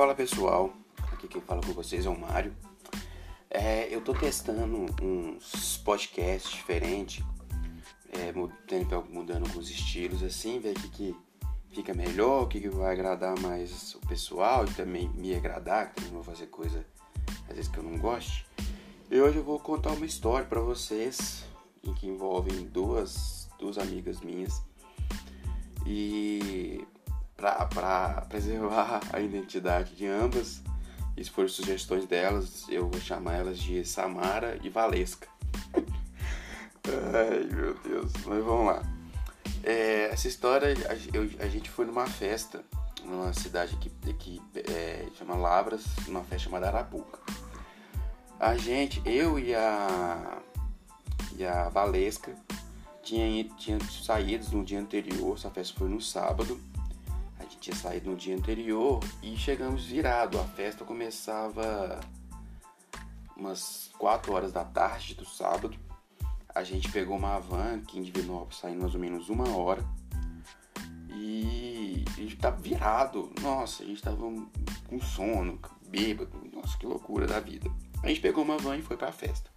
Fala pessoal, aqui quem fala com vocês é o Mário. É, eu tô testando uns podcasts diferentes, é, mudando alguns estilos assim, ver o que, que fica melhor, o que, que vai agradar mais o pessoal e também me agradar, que também vou fazer coisa às vezes que eu não goste. E hoje eu vou contar uma história para vocês em que envolvem duas, duas amigas minhas e para preservar a identidade de ambas, isso foram sugestões delas, eu vou chamar elas de Samara e Valesca. Ai meu Deus, mas vamos lá. É, essa história, a, eu, a, gente foi numa festa, numa cidade que, que é, chama Lavras, numa festa chamada Arapuca. A gente, eu e a, e a Valesca, tinha, tinha saído no dia anterior, essa festa foi no sábado. Tinha saído no dia anterior e chegamos virado. A festa começava umas 4 horas da tarde do sábado. A gente pegou uma van aqui em Divinópolis, saindo mais ou menos uma hora. E a gente tava virado. Nossa, a gente tava com sono, bêbado. Nossa, que loucura da vida. A gente pegou uma van e foi pra festa.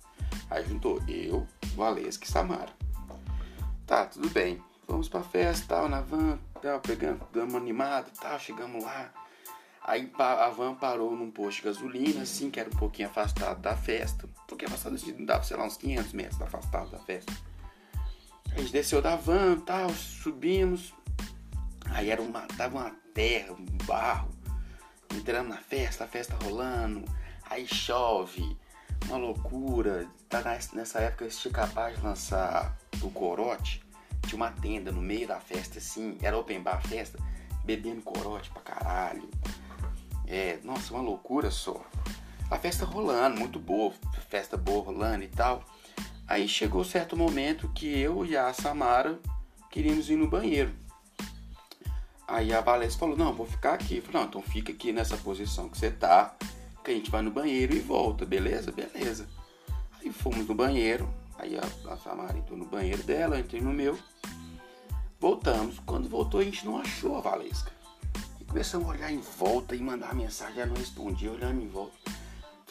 Aí juntou eu, Valesca e Samara. Tá, tudo bem. Vamos pra festa, tal, na van, tal, pegando, dando uma animada, tal, chegamos lá. Aí a van parou num posto de gasolina, assim, que era um pouquinho afastado da festa. Pouquinho afastado, assim, dava, sei lá, uns 500 metros afastado da festa. A gente desceu da van, tal, subimos. Aí era uma, tava uma terra, um barro. Entramos na festa, a festa rolando. Aí chove, uma loucura. Tá nessa época eles capaz de lançar o corote. Tinha uma tenda no meio da festa, assim, era open bar festa, bebendo corote pra caralho. É, nossa, uma loucura só. A festa rolando, muito boa, festa boa rolando e tal. Aí chegou certo momento que eu e a Samara queríamos ir no banheiro. Aí a Valência falou, não, vou ficar aqui. Eu falei, não, então fica aqui nessa posição que você tá, que a gente vai no banheiro e volta, beleza? Beleza. Aí fomos no banheiro, aí a, a Samara entrou no banheiro dela, eu entrei no meu. Voltamos. Quando voltou, a gente não achou a Valesca. E começamos a olhar em volta e mandar mensagem, ela não respondia, olhando em volta.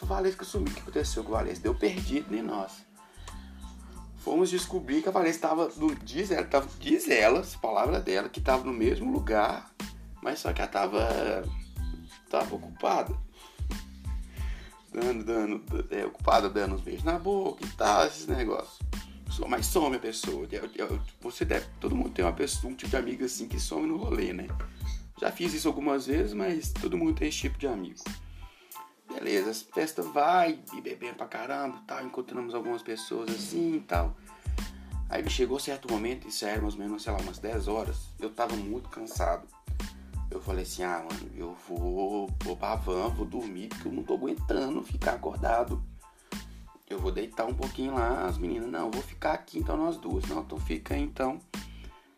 A Valesca sumiu. O que aconteceu com a Valesca? Deu perdido, nem nós. Fomos descobrir que a Valesca estava, diz ela, tava, diz ela, as palavras dela, que estava no mesmo lugar, mas só que ela estava tava ocupada dando, dando, é, ocupada dando uns beijos na boca e tal, esses negócios. Mas some a pessoa. Você deve. Todo mundo tem uma pessoa, um tipo de amigo assim que some no rolê, né? Já fiz isso algumas vezes, mas todo mundo tem esse tipo de amigo. Beleza, a festa vai e bebendo pra caramba tal. Encontramos algumas pessoas assim e tal. Aí chegou certo momento, isso era mais ou menos, sei lá, umas 10 horas. Eu tava muito cansado eu falei assim, ah, mano, eu vou, vou pra van, vou dormir, porque eu não tô aguentando ficar acordado. Eu vou deitar um pouquinho lá, as meninas, não, vou ficar aqui então nós duas. Não, então fica então.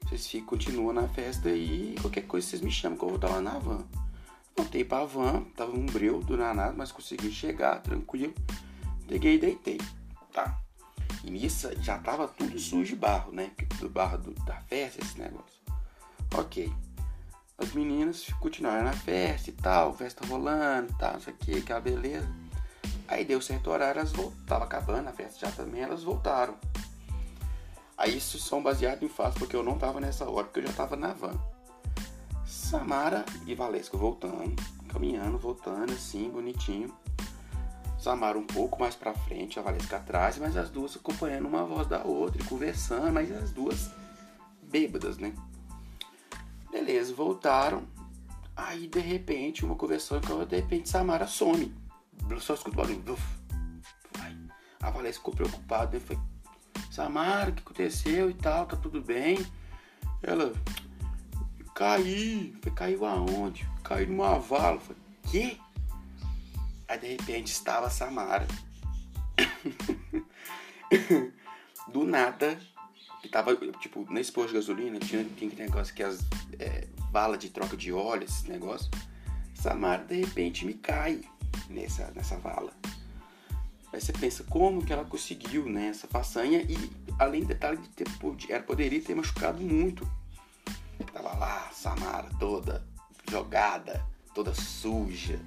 Vocês ficam, continuam na festa e qualquer coisa vocês me chamam que eu vou estar lá na van. Voltei pra van, tava um breu do nada, mas consegui chegar tranquilo. Peguei e deitei, tá? E nisso já tava tudo sujo de barro, né? Do barro do, da festa, esse negócio. Ok as meninas continuaram na festa e tal, festa rolando e tal, isso aqui, aquela beleza. Aí deu certo horário, elas voltaram, acabando a festa já também, elas voltaram. Aí isso são baseados em fatos, porque eu não tava nessa hora, porque eu já tava na van. Samara e Valesca voltando, caminhando, voltando assim, bonitinho. Samara um pouco mais pra frente, a Valesca atrás, mas as duas acompanhando uma voz da outra, conversando, mas as duas bêbadas, né? Beleza, voltaram. Aí de repente, uma conversando com de repente Samara some. Só escuta o barulho. A Valência ficou preocupada, né? Foi, Samara, o que aconteceu e tal? Tá tudo bem? Ela, caí. Foi, caiu aonde? Caiu numa vala. Falei, quê? Aí de repente estava Samara. Do nada, que tava, tipo, nesse posto de gasolina tinha, tinha aquele negócio que as é, de troca de óleo, esses negócios. Samara de repente me cai nessa, nessa vala. Aí você pensa como que ela conseguiu né, essa façanha e além do detalhe de ter, ela poderia ter machucado muito. Tava lá, Samara toda jogada, toda suja,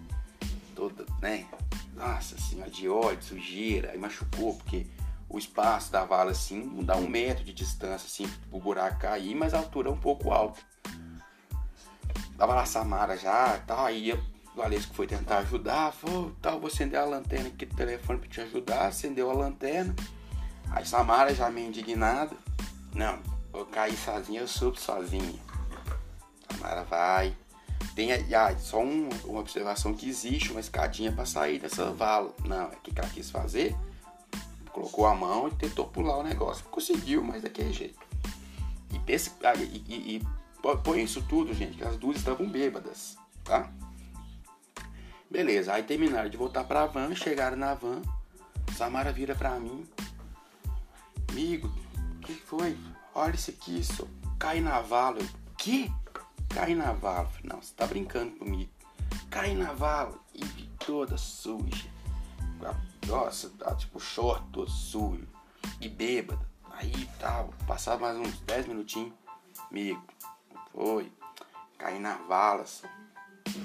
toda, né? Nossa senhora, de óleo, sujeira, aí machucou, porque o espaço da vala assim, dá um metro de distância assim pro buraco cair, mas a altura é um pouco alta. Tava lá a Samara já, tal, aí o Valesco foi tentar ajudar, falou, tal, vou acender a lanterna aqui do telefone pra te ajudar, acendeu a lanterna. Aí Samara já meio indignada, não, vou cair sozinha, eu subo sozinha. Samara vai. Tem ah, só um, uma observação que existe uma escadinha para sair dessa vala. Não, é que ela quis fazer colocou a mão e tentou pular o negócio. Conseguiu, mas daquele jeito. E, ah, e, e, e põe isso tudo, gente, que as duas estavam bêbadas, tá? Beleza, aí terminaram de voltar pra van, chegaram na van, Samara vira pra mim. Amigo, que foi? Olha isso aqui, só cai na vala. Que? Cai na vala. Não, você tá brincando comigo. Cai na vala e toda suja nossa, tá, tipo, short, todo sujo e bêbada. Aí tal, passava mais uns 10 minutinhos, amigo, foi, caí na vala,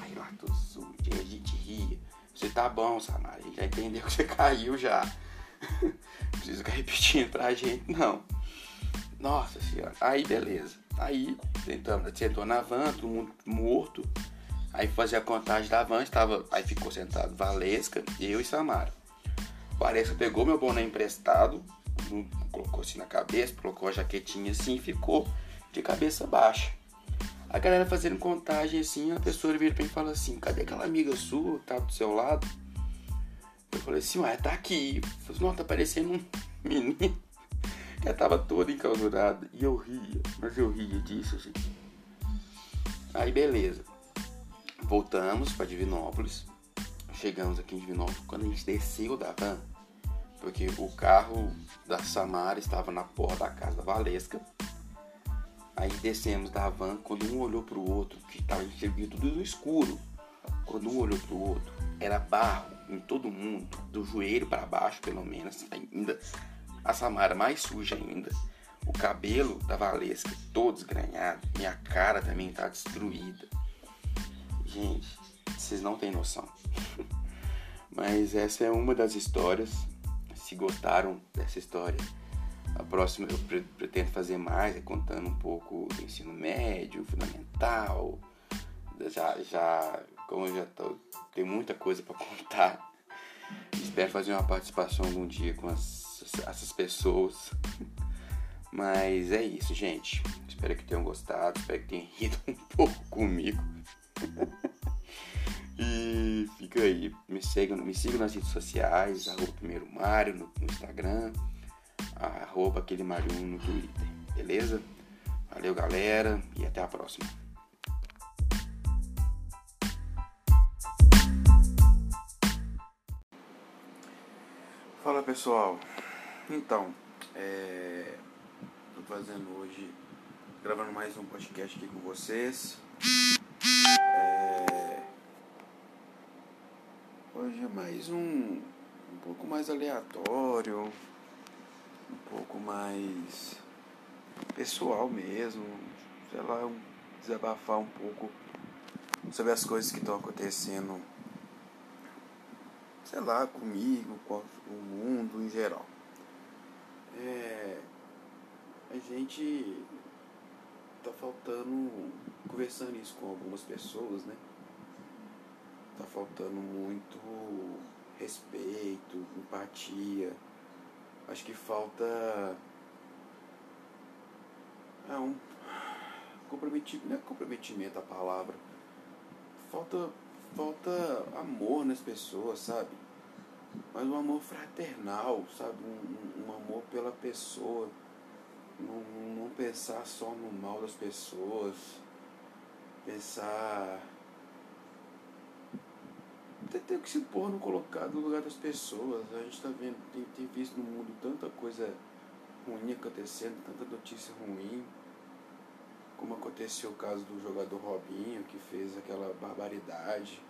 aí lá sujo, a gente ria. Você tá bom, Samara, já entendeu que você caiu já. Precisa ficar repetindo pra gente, não. Nossa senhora, aí beleza. Aí tentamos, sentou na van, todo mundo morto. Aí fazia a contagem da van, estava, aí ficou sentado Valesca, eu e Samara. Valesca pegou meu boné emprestado, colocou assim na cabeça, colocou a jaquetinha assim e ficou de cabeça baixa. A galera fazendo contagem assim, a pessoa vira pra mim e fala assim, cadê aquela amiga sua que tá do seu lado? Eu falei assim, ué, tá aqui. Eu falei, não, tá parecendo um menino. Ela tava toda encalurada. E eu ria, mas eu ria disso, gente. Aí beleza. Voltamos para Divinópolis. Chegamos aqui em Divinópolis. Quando a gente desceu da van, porque o carro da Samara estava na porta da casa da Valesca. Aí descemos da van, quando um olhou pro outro, que estava enxergando tudo no escuro. Quando um olhou pro outro, era barro em todo mundo, do joelho para baixo, pelo menos, ainda a Samara mais suja ainda. O cabelo da Valesca todo desgranhado, minha cara também tá destruída. Gente, vocês não têm noção. Mas essa é uma das histórias. Se gostaram dessa história, a próxima eu pretendo fazer mais, é contando um pouco do ensino médio, fundamental. Já, já como eu já tô, tem muita coisa para contar. Espero fazer uma participação algum dia com as, essas pessoas. Mas é isso, gente. Espero que tenham gostado, espero que tenham rido um pouco comigo. E fica aí, me sigam, me sigam nas redes sociais, arroba primeiro Mário no, no Instagram, arroba aquele Mário no Twitter, beleza? Valeu galera e até a próxima. Fala pessoal, então, é, tô fazendo hoje, gravando mais um podcast aqui com vocês. É, hoje é mais um, um pouco mais aleatório, um pouco mais pessoal mesmo, sei lá, desabafar um pouco sobre as coisas que estão acontecendo, sei lá, comigo, com o mundo em geral. É, a gente tá faltando, conversando isso com algumas pessoas, né? Tá faltando muito respeito, empatia. Acho que falta é um comprometimento, não é comprometimento a palavra. Falta falta amor nas pessoas, sabe? Mas um amor fraternal, sabe? Um, um amor pela pessoa não, não pensar só no mal das pessoas, pensar. Tem que se pôr no colocado no lugar das pessoas. A gente está vendo, tem, tem visto no mundo tanta coisa ruim acontecendo, tanta notícia ruim. Como aconteceu o caso do jogador Robinho, que fez aquela barbaridade.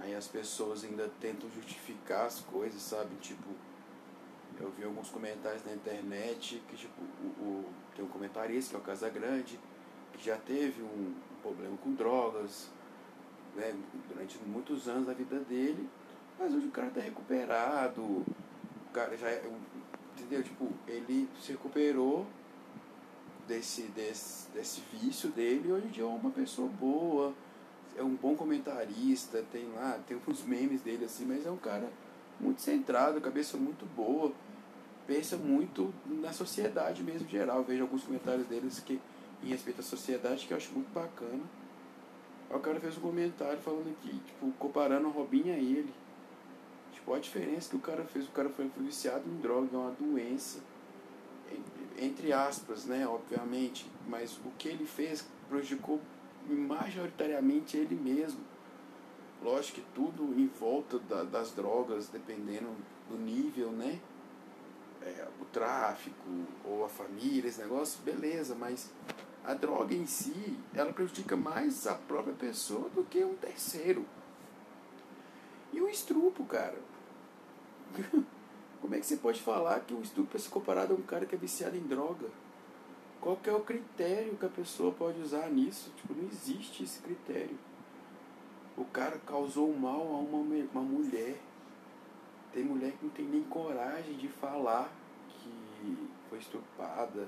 Aí as pessoas ainda tentam justificar as coisas, sabe? Tipo, eu vi alguns comentários na internet que, tipo, o, o tem um comentarista, que é o Casa Grande, que já teve um, um problema com drogas. Né, durante muitos anos da vida dele, mas hoje o cara tá recuperado, o cara já é, entendeu? Tipo, ele se recuperou desse, desse, desse vício dele e hoje em dia é uma pessoa boa, é um bom comentarista, tem lá, tem uns memes dele assim, mas é um cara muito centrado, cabeça muito boa, pensa muito na sociedade mesmo geral. Vejo alguns comentários deles que em respeito à sociedade que eu acho muito bacana. Aí o cara fez um comentário falando que, tipo, comparando a Robinho a ele. Tipo, a diferença que o cara fez, o cara foi viciado em droga, é uma doença. Entre aspas, né, obviamente. Mas o que ele fez prejudicou majoritariamente ele mesmo. Lógico que tudo em volta da, das drogas, dependendo do nível, né? É, o tráfico ou a família, esse negócio, beleza, mas a droga em si, ela prejudica mais a própria pessoa do que um terceiro. E o estrupo, cara. Como é que você pode falar que o estupro é se comparado a um cara que é viciado em droga? Qual que é o critério que a pessoa pode usar nisso? Tipo, não existe esse critério. O cara causou mal a uma, uma mulher. Tem mulher que não tem nem coragem de falar que foi estuprada.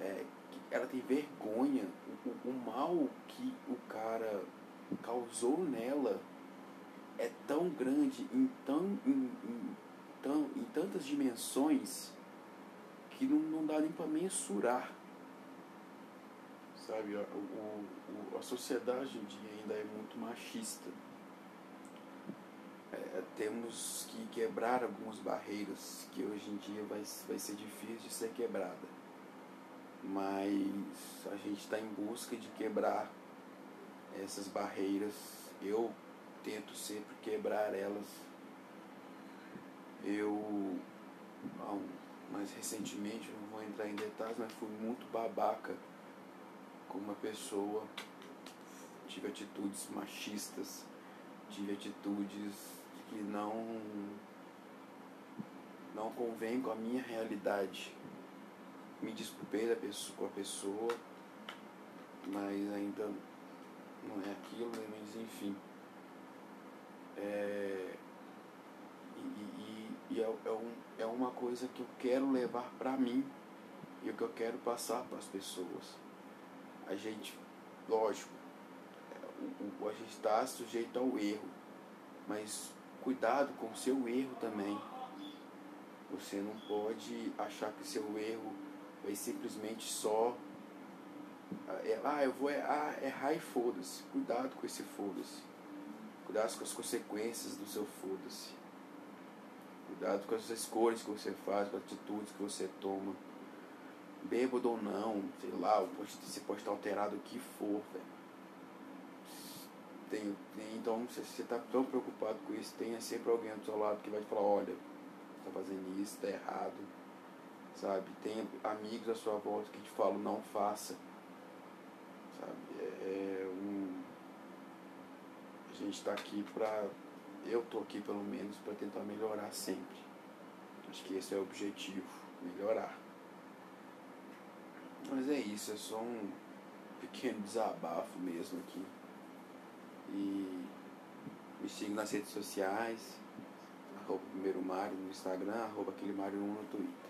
É, ela tem vergonha. O, o mal que o cara causou nela é tão grande em, tão, em, em, tão, em tantas dimensões que não, não dá nem para mensurar. Sabe, o, o, a sociedade hoje em dia ainda é muito machista. É, temos que quebrar algumas barreiras que hoje em dia vai, vai ser difícil de ser quebrada mas a gente está em busca de quebrar essas barreiras. Eu tento sempre quebrar elas. Eu, mais recentemente, não vou entrar em detalhes, mas fui muito babaca com uma pessoa. Tive atitudes machistas, tive atitudes que não não convém com a minha realidade me desculpei da pessoa, com a pessoa, mas ainda não é aquilo, né? mas enfim. É, e, e, e é, é, um, é uma coisa que eu quero levar para mim e o que eu quero passar para as pessoas. A gente, lógico, o, o, a gente está sujeito ao erro, mas cuidado com o seu erro também. Você não pode achar que seu erro vai simplesmente só. É, ah, eu vou ah, errar e foda-se. Cuidado com esse foda-se. Cuidado com as consequências do seu foda-se. Cuidado com as escolhas que você faz, com as atitudes que você toma. Bêbado ou não, sei lá, você pode estar alterado o que for, velho. Tem, tem, então, se você está tão preocupado com isso, tenha sempre alguém do seu lado que vai te falar, olha, está fazendo isso, está errado sabe? Tem amigos à sua volta que te falam não faça, sabe? É, é um... A gente está aqui para, eu tô aqui pelo menos para tentar melhorar sempre. Acho que esse é o objetivo, melhorar. Mas é isso, é só um pequeno desabafo mesmo aqui. E me siga nas redes sociais, arroba primeiro no Instagram, arroba aquele Mário 1 no Twitter.